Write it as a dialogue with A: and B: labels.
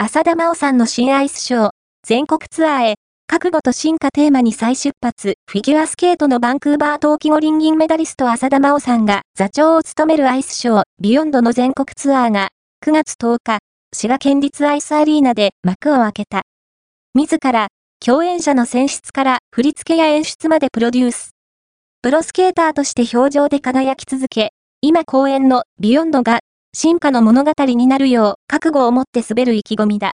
A: 浅田真央さんの新アイスショー、全国ツアーへ、覚悟と進化テーマに再出発、フィギュアスケートのバンクーバー冬季五輪銀メダリスト浅田真央さんが座長を務めるアイスショー、ビヨンドの全国ツアーが、9月10日、滋賀県立アイスアリーナで幕を開けた。自ら、共演者の選出から振り付けや演出までプロデュース。プロスケーターとして表情で輝き続け、今公演のビヨンドが進化の物語になるよう覚悟を持って滑る意気込みだ。